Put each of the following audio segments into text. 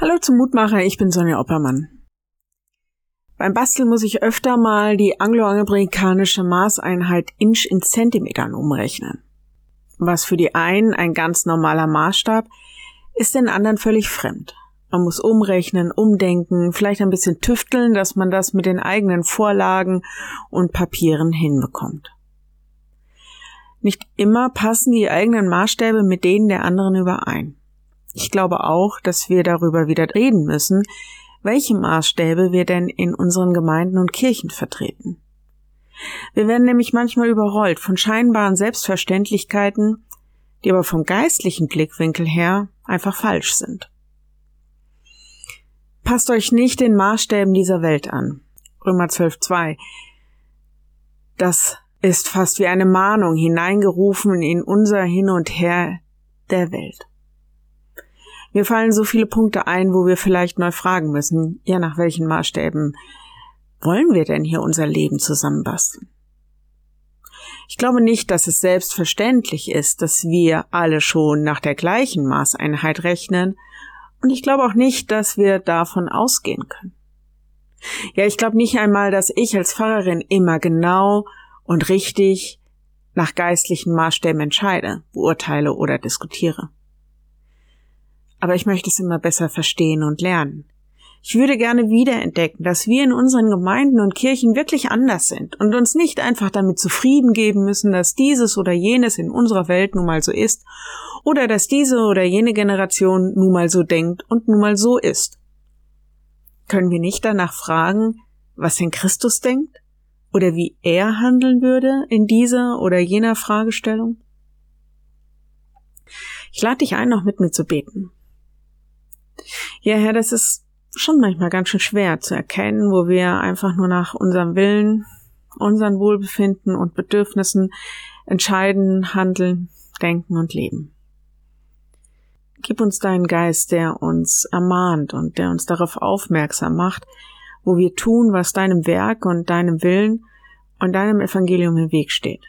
Hallo zum Mutmacher, ich bin Sonja Oppermann. Beim Basteln muss ich öfter mal die angloamerikanische Maßeinheit Inch in Zentimetern umrechnen. Was für die einen ein ganz normaler Maßstab, ist den anderen völlig fremd. Man muss umrechnen, umdenken, vielleicht ein bisschen tüfteln, dass man das mit den eigenen Vorlagen und Papieren hinbekommt. Nicht immer passen die eigenen Maßstäbe mit denen der anderen überein. Ich glaube auch, dass wir darüber wieder reden müssen, welche Maßstäbe wir denn in unseren Gemeinden und Kirchen vertreten. Wir werden nämlich manchmal überrollt von scheinbaren Selbstverständlichkeiten, die aber vom geistlichen Blickwinkel her einfach falsch sind. Passt euch nicht den Maßstäben dieser Welt an. Römer 12.2. Das ist fast wie eine Mahnung hineingerufen in unser Hin und Her der Welt. Mir fallen so viele Punkte ein, wo wir vielleicht neu fragen müssen, ja, nach welchen Maßstäben wollen wir denn hier unser Leben zusammenbasteln? Ich glaube nicht, dass es selbstverständlich ist, dass wir alle schon nach der gleichen Maßeinheit rechnen, und ich glaube auch nicht, dass wir davon ausgehen können. Ja, ich glaube nicht einmal, dass ich als Pfarrerin immer genau und richtig nach geistlichen Maßstäben entscheide, beurteile oder diskutiere aber ich möchte es immer besser verstehen und lernen. Ich würde gerne wiederentdecken, dass wir in unseren Gemeinden und Kirchen wirklich anders sind und uns nicht einfach damit zufrieden geben müssen, dass dieses oder jenes in unserer Welt nun mal so ist oder dass diese oder jene Generation nun mal so denkt und nun mal so ist. Können wir nicht danach fragen, was denn Christus denkt oder wie er handeln würde in dieser oder jener Fragestellung? Ich lade dich ein, noch mit mir zu beten. Ja, Herr, das ist schon manchmal ganz schön schwer zu erkennen, wo wir einfach nur nach unserem Willen, unseren Wohlbefinden und Bedürfnissen entscheiden, handeln, denken und leben. Gib uns deinen Geist, der uns ermahnt und der uns darauf aufmerksam macht, wo wir tun, was deinem Werk und deinem Willen und deinem Evangelium im Weg steht.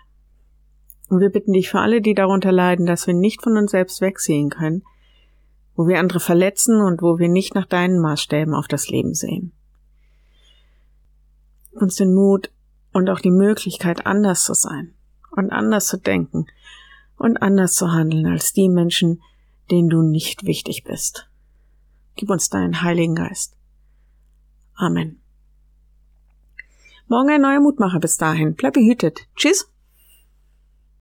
Und wir bitten dich für alle, die darunter leiden, dass wir nicht von uns selbst wegsehen können, wo wir andere verletzen und wo wir nicht nach deinen Maßstäben auf das Leben sehen. Uns den Mut und auch die Möglichkeit, anders zu sein und anders zu denken und anders zu handeln als die Menschen, denen du nicht wichtig bist. Gib uns deinen Heiligen Geist. Amen. Morgen ein neuer Mutmacher bis dahin. Bleib behütet. Tschüss.